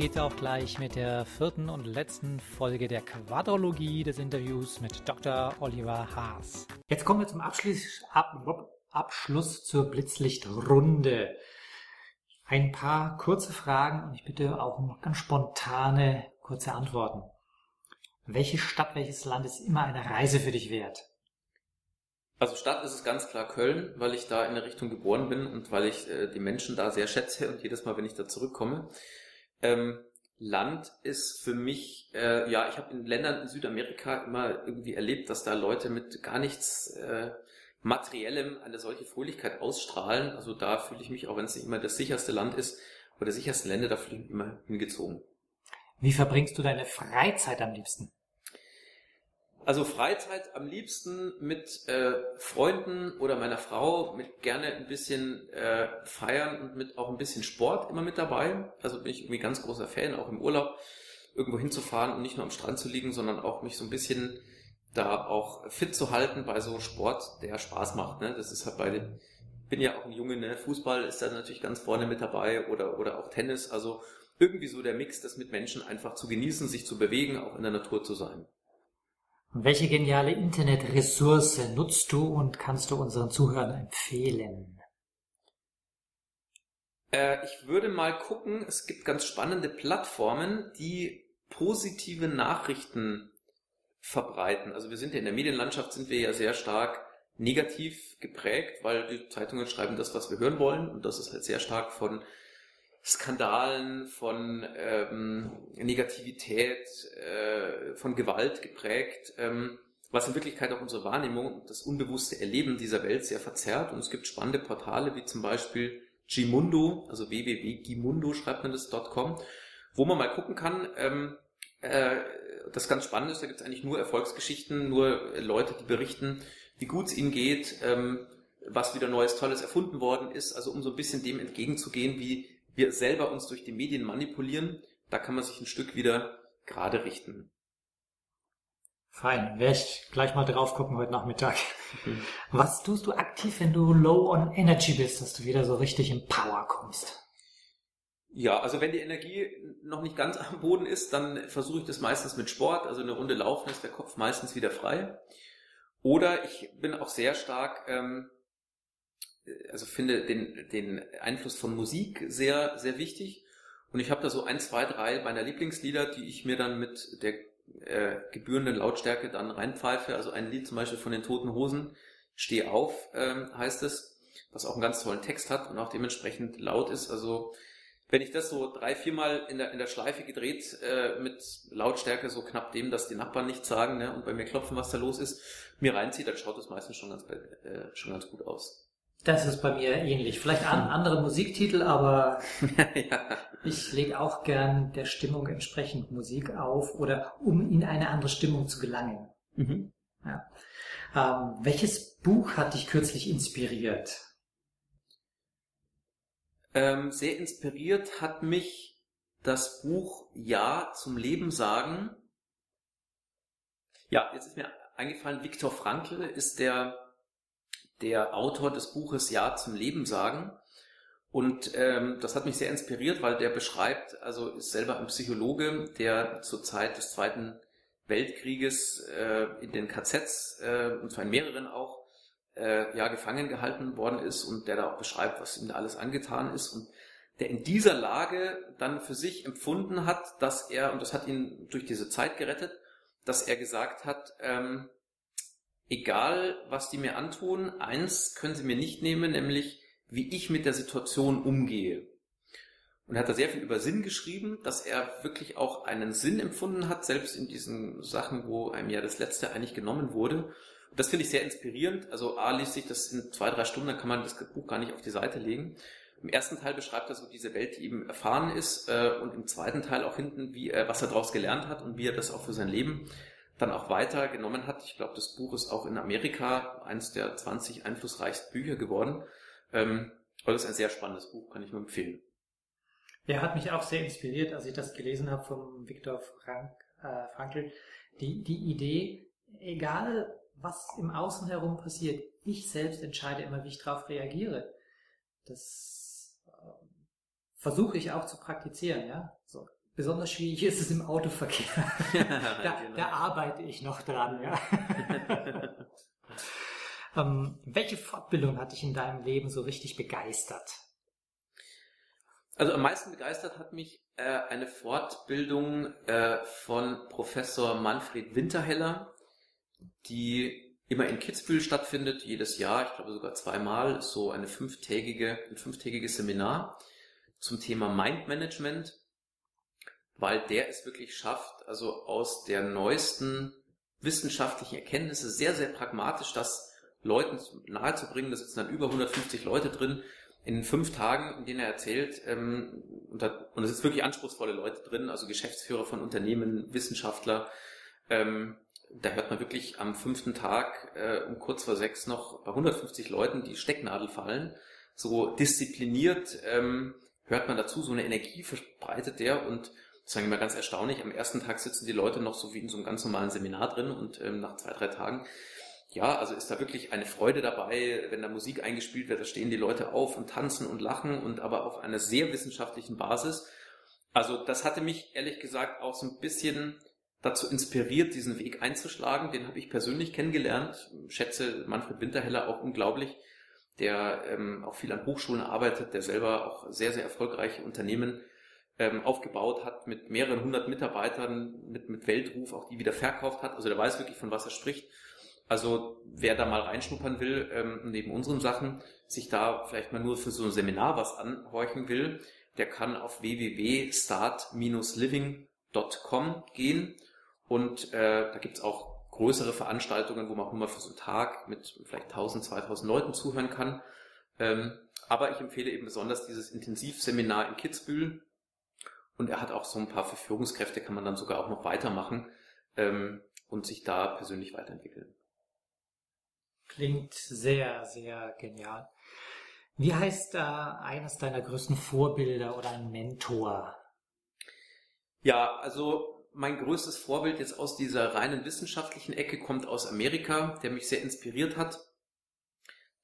Geht's auch gleich mit der vierten und letzten Folge der Quadrologie des Interviews mit Dr. Oliver Haas. Jetzt kommen wir zum Abschluss, Ab, Abschluss zur Blitzlichtrunde. Ein paar kurze Fragen und ich bitte auch um ganz spontane, kurze Antworten. Welche Stadt, welches Land ist immer eine Reise für dich wert? Also Stadt ist es ganz klar Köln, weil ich da in der Richtung geboren bin und weil ich äh, die Menschen da sehr schätze und jedes Mal, wenn ich da zurückkomme. Ähm, Land ist für mich, äh, ja, ich habe in Ländern in Südamerika immer irgendwie erlebt, dass da Leute mit gar nichts äh, Materiellem eine solche Fröhlichkeit ausstrahlen. Also da fühle ich mich, auch wenn es nicht immer das sicherste Land ist, oder der sicherste Länder, da fühle ich mich immer hingezogen. Wie verbringst du deine Freizeit am liebsten? Also Freizeit am liebsten mit äh, Freunden oder meiner Frau, mit gerne ein bisschen äh, feiern und mit auch ein bisschen Sport immer mit dabei. Also bin ich irgendwie ganz großer Fan, auch im Urlaub irgendwo hinzufahren und nicht nur am Strand zu liegen, sondern auch mich so ein bisschen da auch fit zu halten bei so Sport, der Spaß macht. Ne? Das ist halt bei dem, bin ja auch ein Junge, ne? Fußball ist da natürlich ganz vorne mit dabei oder, oder auch Tennis. Also irgendwie so der Mix, das mit Menschen einfach zu genießen, sich zu bewegen, auch in der Natur zu sein. Welche geniale Internetressource nutzt du und kannst du unseren Zuhörern empfehlen? Äh, ich würde mal gucken, es gibt ganz spannende Plattformen, die positive Nachrichten verbreiten. Also wir sind ja in der Medienlandschaft sind wir ja sehr stark negativ geprägt, weil die Zeitungen schreiben das, was wir hören wollen und das ist halt sehr stark von Skandalen, von ähm, Negativität, äh, von Gewalt geprägt, ähm, was in Wirklichkeit auch unsere Wahrnehmung und das unbewusste Erleben dieser Welt sehr verzerrt. Und es gibt spannende Portale wie zum Beispiel Gimundo, also www.gimundo schreibt man das .com, wo man mal gucken kann, ähm, äh, das ganz spannend ist, da gibt es eigentlich nur Erfolgsgeschichten, nur Leute, die berichten, wie gut es ihnen geht, ähm, was wieder Neues, Tolles erfunden worden ist, also um so ein bisschen dem entgegenzugehen, wie wir selber uns durch die Medien manipulieren, da kann man sich ein Stück wieder gerade richten. Fein, werde ich gleich mal drauf gucken heute Nachmittag. Mhm. Was tust du aktiv, wenn du low on energy bist, dass du wieder so richtig in Power kommst? Ja, also wenn die Energie noch nicht ganz am Boden ist, dann versuche ich das meistens mit Sport, also eine Runde laufen ist der Kopf meistens wieder frei. Oder ich bin auch sehr stark ähm, also finde den, den Einfluss von Musik sehr, sehr wichtig. Und ich habe da so ein, zwei, drei meiner Lieblingslieder, die ich mir dann mit der äh, gebührenden Lautstärke dann reinpfeife. Also ein Lied zum Beispiel von den Toten Hosen, Steh auf, ähm, heißt es, was auch einen ganz tollen Text hat und auch dementsprechend laut ist. Also wenn ich das so drei, viermal in der, in der Schleife gedreht äh, mit Lautstärke so knapp dem, dass die Nachbarn nichts sagen ne, und bei mir klopfen, was da los ist, mir reinzieht, dann schaut das meistens schon ganz, äh, schon ganz gut aus. Das ist bei mir ähnlich. Vielleicht an andere Musiktitel, aber ja. ich lege auch gern der Stimmung entsprechend Musik auf oder um in eine andere Stimmung zu gelangen. Mhm. Ja. Ähm, welches Buch hat dich kürzlich inspiriert? Ähm, sehr inspiriert hat mich das Buch Ja zum Leben sagen. Ja, jetzt ist mir eingefallen, Viktor Frankl ist der der Autor des Buches Ja zum Leben sagen. Und ähm, das hat mich sehr inspiriert, weil der beschreibt, also ist selber ein Psychologe, der zur Zeit des Zweiten Weltkrieges äh, in den KZs, äh, und zwar in mehreren auch, äh, ja, gefangen gehalten worden ist und der da auch beschreibt, was ihm da alles angetan ist und der in dieser Lage dann für sich empfunden hat, dass er, und das hat ihn durch diese Zeit gerettet, dass er gesagt hat, ähm, egal was die mir antun, eins können sie mir nicht nehmen, nämlich wie ich mit der Situation umgehe. Und er hat da sehr viel über Sinn geschrieben, dass er wirklich auch einen Sinn empfunden hat, selbst in diesen Sachen, wo einem ja das Letzte eigentlich genommen wurde. Und das finde ich sehr inspirierend. Also A liest sich das in zwei, drei Stunden, dann kann man das Buch gar nicht auf die Seite legen. Im ersten Teil beschreibt er so diese Welt, die ihm erfahren ist, äh, und im zweiten Teil auch hinten, wie er, was er daraus gelernt hat und wie er das auch für sein Leben dann auch weiter genommen hat. Ich glaube, das Buch ist auch in Amerika eines der 20 einflussreichsten Bücher geworden. Ähm, das ist ein sehr spannendes Buch, kann ich nur empfehlen. Ja, hat mich auch sehr inspiriert, als ich das gelesen habe vom Viktor Frank, äh, Frankl. Die, die Idee, egal was im Außen herum passiert, ich selbst entscheide immer, wie ich darauf reagiere. Das äh, versuche ich auch zu praktizieren, ja. So. Besonders schwierig ist es im Autoverkehr. da, genau. da, arbeite ich noch dran, ja. ähm, welche Fortbildung hat dich in deinem Leben so richtig begeistert? Also am meisten begeistert hat mich äh, eine Fortbildung äh, von Professor Manfred Winterheller, die immer in Kitzbühel stattfindet, jedes Jahr, ich glaube sogar zweimal, ist so eine fünftägige, ein fünftägiges Seminar zum Thema Mind Management, weil der es wirklich schafft, also aus der neuesten wissenschaftlichen Erkenntnisse sehr, sehr pragmatisch das Leuten nahezubringen. Da sitzen dann über 150 Leute drin, in fünf Tagen, in denen er erzählt, ähm, und, da, und es sind wirklich anspruchsvolle Leute drin, also Geschäftsführer von Unternehmen, Wissenschaftler, ähm, da hört man wirklich am fünften Tag äh, um kurz vor sechs noch bei 150 Leuten die Stecknadel fallen. So diszipliniert ähm, hört man dazu, so eine Energie verbreitet der und sagen wir mal ganz erstaunlich, am ersten Tag sitzen die Leute noch so wie in so einem ganz normalen Seminar drin und ähm, nach zwei, drei Tagen ja, also ist da wirklich eine Freude dabei, wenn da Musik eingespielt wird, da stehen die Leute auf und tanzen und lachen und aber auf einer sehr wissenschaftlichen Basis. Also das hatte mich ehrlich gesagt auch so ein bisschen dazu inspiriert, diesen Weg einzuschlagen. Den habe ich persönlich kennengelernt, schätze Manfred Winterheller auch unglaublich, der ähm, auch viel an Hochschulen arbeitet, der selber auch sehr, sehr erfolgreiche Unternehmen ähm, aufgebaut hat mit mehreren hundert Mitarbeitern, mit, mit Weltruf, auch die wieder verkauft hat. Also der weiß wirklich, von was er spricht. Also wer da mal reinschnuppern will, ähm, neben unseren Sachen, sich da vielleicht mal nur für so ein Seminar was anhorchen will, der kann auf www.start-living.com gehen und äh, da gibt's auch größere Veranstaltungen, wo man auch nur mal für so einen Tag mit vielleicht 1000, 2000 Leuten zuhören kann. Ähm, aber ich empfehle eben besonders dieses Intensivseminar in Kitzbühel und er hat auch so ein paar für Führungskräfte, kann man dann sogar auch noch weitermachen ähm, und sich da persönlich weiterentwickeln. Klingt sehr, sehr genial. Wie heißt da eines deiner größten Vorbilder oder ein Mentor? Ja, also mein größtes Vorbild jetzt aus dieser reinen wissenschaftlichen Ecke kommt aus Amerika, der mich sehr inspiriert hat.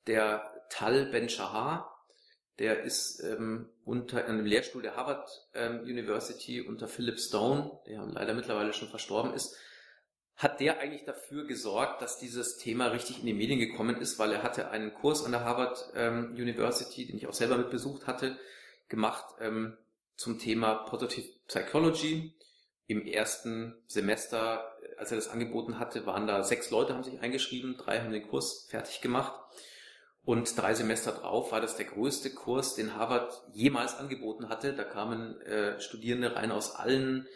Der Tal Ben-Shahar, der ist ähm, unter einem Lehrstuhl der Harvard ähm, University unter Philip Stone, der leider mittlerweile schon verstorben ist, hat der eigentlich dafür gesorgt, dass dieses Thema richtig in die Medien gekommen ist, weil er hatte einen Kurs an der Harvard ähm, University, den ich auch selber mit besucht hatte, gemacht ähm, zum Thema Positive Psychology. Im ersten Semester, als er das angeboten hatte, waren da sechs Leute, haben sich eingeschrieben, drei haben den Kurs fertig gemacht. Und drei Semester drauf war das der größte Kurs, den Harvard jemals angeboten hatte. Da kamen äh, Studierende rein aus allen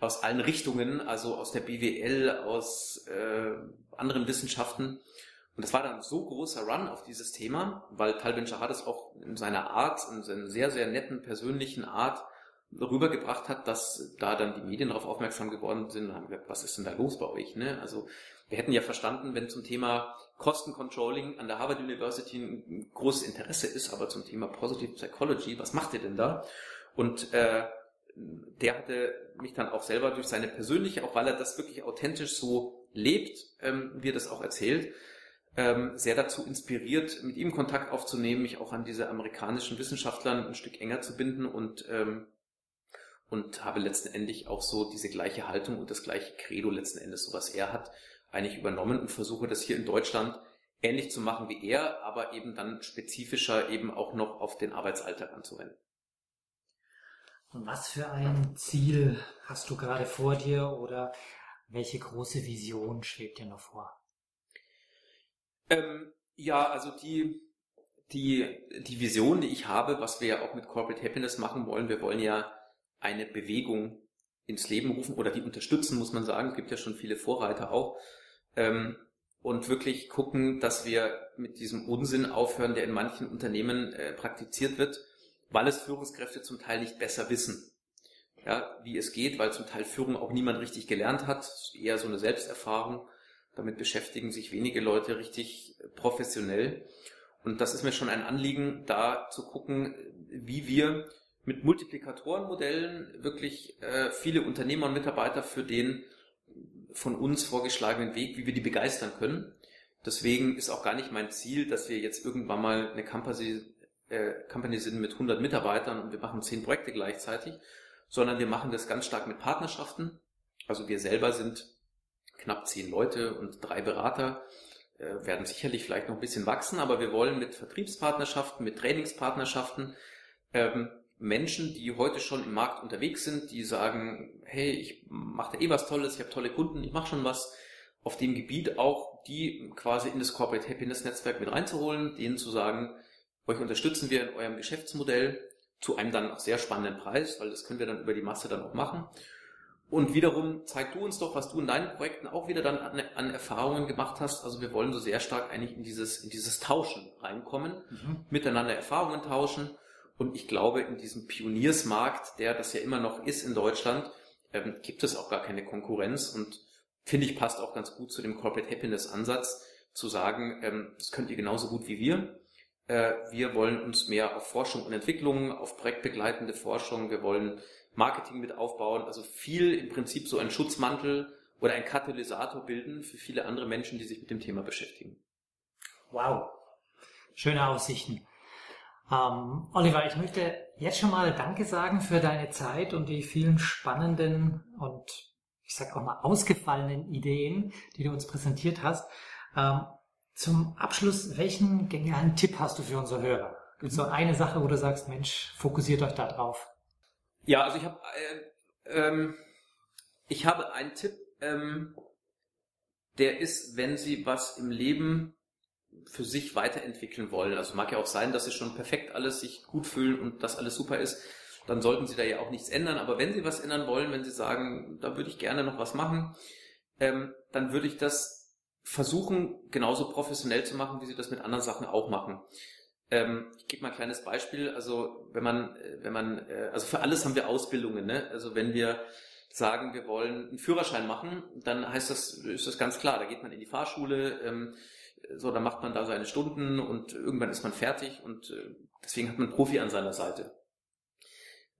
aus allen Richtungen, also aus der BWL, aus äh, anderen Wissenschaften. Und das war dann so großer Run auf dieses Thema, weil Tal Ben-Shahar das auch in seiner Art, in seiner sehr, sehr netten, persönlichen Art rübergebracht hat, dass da dann die Medien darauf aufmerksam geworden sind und haben gesagt, was ist denn da los bei euch? Ne? Also wir hätten ja verstanden, wenn zum Thema Kostencontrolling an der Harvard University ein großes Interesse ist, aber zum Thema Positive Psychology, was macht ihr denn da? Und äh, der hatte mich dann auch selber durch seine persönliche, auch weil er das wirklich authentisch so lebt, ähm, wie er das auch erzählt, ähm, sehr dazu inspiriert, mit ihm Kontakt aufzunehmen, mich auch an diese amerikanischen Wissenschaftlern ein Stück enger zu binden und ähm, und habe letztendlich auch so diese gleiche Haltung und das gleiche Credo letzten Endes, so was er hat, eigentlich übernommen und versuche das hier in Deutschland ähnlich zu machen wie er, aber eben dann spezifischer eben auch noch auf den Arbeitsalltag anzuwenden. Und was für ein Ziel hast du gerade vor dir oder welche große Vision schwebt dir noch vor? Ähm, ja, also die, die, die Vision, die ich habe, was wir ja auch mit Corporate Happiness machen wollen, wir wollen ja eine Bewegung ins Leben rufen oder die unterstützen, muss man sagen. Es gibt ja schon viele Vorreiter auch. Ähm, und wirklich gucken, dass wir mit diesem Unsinn aufhören, der in manchen Unternehmen äh, praktiziert wird, weil es Führungskräfte zum Teil nicht besser wissen, ja, wie es geht, weil zum Teil Führung auch niemand richtig gelernt hat, eher so eine Selbsterfahrung. Damit beschäftigen sich wenige Leute richtig professionell. Und das ist mir schon ein Anliegen, da zu gucken, wie wir mit Multiplikatorenmodellen wirklich äh, viele Unternehmer und Mitarbeiter für den von uns vorgeschlagenen Weg, wie wir die begeistern können. Deswegen ist auch gar nicht mein Ziel, dass wir jetzt irgendwann mal eine Company, äh, Company sind mit 100 Mitarbeitern und wir machen 10 Projekte gleichzeitig, sondern wir machen das ganz stark mit Partnerschaften. Also wir selber sind knapp 10 Leute und drei Berater, äh, werden sicherlich vielleicht noch ein bisschen wachsen, aber wir wollen mit Vertriebspartnerschaften, mit Trainingspartnerschaften ähm, Menschen, die heute schon im Markt unterwegs sind, die sagen, hey, ich mache da eh was Tolles, ich habe tolle Kunden, ich mache schon was auf dem Gebiet auch, die quasi in das Corporate Happiness Netzwerk mit reinzuholen, denen zu sagen, euch unterstützen wir in eurem Geschäftsmodell zu einem dann auch sehr spannenden Preis, weil das können wir dann über die Masse dann auch machen. Und wiederum zeig du uns doch, was du in deinen Projekten auch wieder dann an, an Erfahrungen gemacht hast. Also wir wollen so sehr stark eigentlich in dieses, in dieses Tauschen reinkommen, mhm. miteinander Erfahrungen tauschen und ich glaube, in diesem Pioniersmarkt, der das ja immer noch ist in Deutschland, ähm, gibt es auch gar keine Konkurrenz und finde ich passt auch ganz gut zu dem Corporate Happiness Ansatz, zu sagen, ähm, das könnt ihr genauso gut wie wir. Äh, wir wollen uns mehr auf Forschung und Entwicklung, auf projektbegleitende Forschung, wir wollen Marketing mit aufbauen, also viel im Prinzip so ein Schutzmantel oder ein Katalysator bilden für viele andere Menschen, die sich mit dem Thema beschäftigen. Wow. Schöne Aussichten. Ähm, Oliver, ich möchte jetzt schon mal Danke sagen für deine Zeit und die vielen spannenden und ich sag auch mal ausgefallenen Ideen, die du uns präsentiert hast. Ähm, zum Abschluss, welchen genialen Tipp hast du für unsere Hörer? Gibt es so eine Sache, wo du sagst, Mensch, fokussiert euch da drauf? Ja, also ich habe äh, ähm, ich habe einen Tipp, ähm, der ist, wenn Sie was im Leben für sich weiterentwickeln wollen. Also mag ja auch sein, dass sie schon perfekt alles sich gut fühlen und das alles super ist. Dann sollten sie da ja auch nichts ändern. Aber wenn sie was ändern wollen, wenn sie sagen, da würde ich gerne noch was machen, ähm, dann würde ich das versuchen, genauso professionell zu machen, wie sie das mit anderen Sachen auch machen. Ähm, ich gebe mal ein kleines Beispiel. Also wenn man, äh, wenn man, äh, also für alles haben wir Ausbildungen. Ne? Also wenn wir sagen, wir wollen einen Führerschein machen, dann heißt das, ist das ganz klar. Da geht man in die Fahrschule. Ähm, so, dann macht man da seine Stunden und irgendwann ist man fertig und äh, deswegen hat man einen Profi an seiner Seite.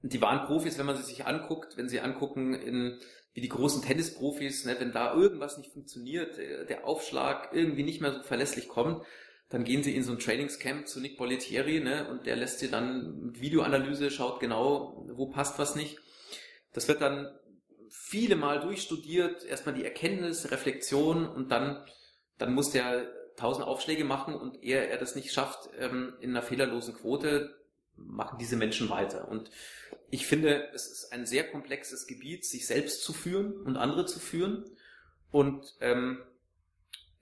Und die wahren Profis, wenn man sie sich anguckt, wenn sie angucken, in, wie die großen Tennisprofis, ne, wenn da irgendwas nicht funktioniert, äh, der Aufschlag irgendwie nicht mehr so verlässlich kommt, dann gehen sie in so ein Trainingscamp zu Nick Bollettieri ne, und der lässt sie dann mit Videoanalyse, schaut genau, wo passt was nicht. Das wird dann viele Mal durchstudiert, erstmal die Erkenntnis, Reflexion und dann, dann muss der tausend Aufschläge machen und ehe er das nicht schafft, ähm, in einer fehlerlosen Quote, machen diese Menschen weiter. Und ich finde, es ist ein sehr komplexes Gebiet, sich selbst zu führen und andere zu führen. Und ähm,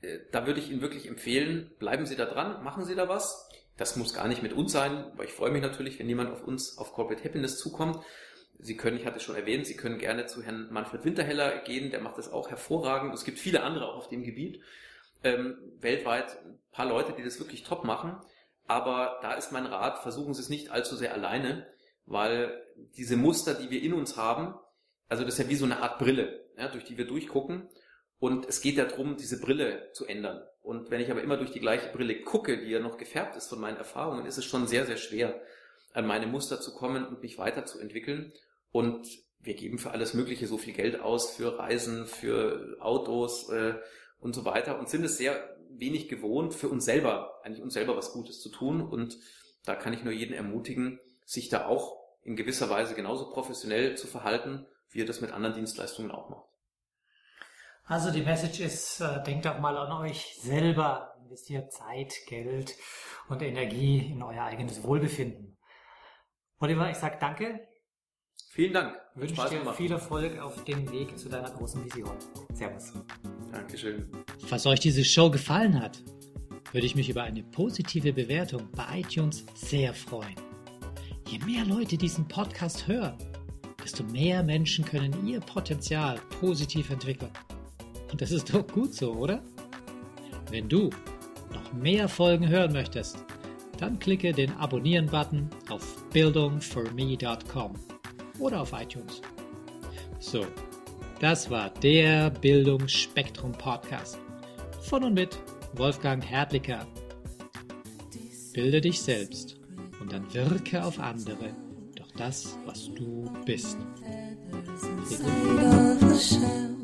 äh, da würde ich Ihnen wirklich empfehlen, bleiben Sie da dran, machen Sie da was. Das muss gar nicht mit uns sein, aber ich freue mich natürlich, wenn jemand auf uns auf Corporate Happiness zukommt. Sie können, ich hatte es schon erwähnt, Sie können gerne zu Herrn Manfred Winterheller gehen, der macht das auch hervorragend. Es gibt viele andere auch auf dem Gebiet ähm, weltweit ein paar Leute, die das wirklich top machen. Aber da ist mein Rat, versuchen Sie es nicht allzu sehr alleine, weil diese Muster, die wir in uns haben, also das ist ja wie so eine Art Brille, ja, durch die wir durchgucken. Und es geht ja darum, diese Brille zu ändern. Und wenn ich aber immer durch die gleiche Brille gucke, die ja noch gefärbt ist von meinen Erfahrungen, ist es schon sehr, sehr schwer, an meine Muster zu kommen und mich weiterzuentwickeln. Und wir geben für alles Mögliche so viel Geld aus, für Reisen, für Autos, äh, und so weiter und sind es sehr wenig gewohnt, für uns selber, eigentlich uns selber was Gutes zu tun. Und da kann ich nur jeden ermutigen, sich da auch in gewisser Weise genauso professionell zu verhalten, wie er das mit anderen Dienstleistungen auch macht. Also die Message ist, äh, denkt auch mal an euch selber, investiert Zeit, Geld und Energie in euer eigenes Wohlbefinden. Oliver, ich sag danke. Vielen Dank. Wünsche dir gemacht. viel Erfolg auf dem Weg zu deiner großen Vision. Servus. Dankeschön. Falls euch diese Show gefallen hat, würde ich mich über eine positive Bewertung bei iTunes sehr freuen. Je mehr Leute diesen Podcast hören, desto mehr Menschen können ihr Potenzial positiv entwickeln. Und das ist doch gut so, oder? Wenn du noch mehr Folgen hören möchtest, dann klicke den Abonnieren-Button auf bildungforme.com oder auf iTunes. So, das war der Bildungsspektrum Podcast von und mit Wolfgang Herdlicker. Bilde dich selbst und dann wirke auf andere durch das, was du bist. Bitte.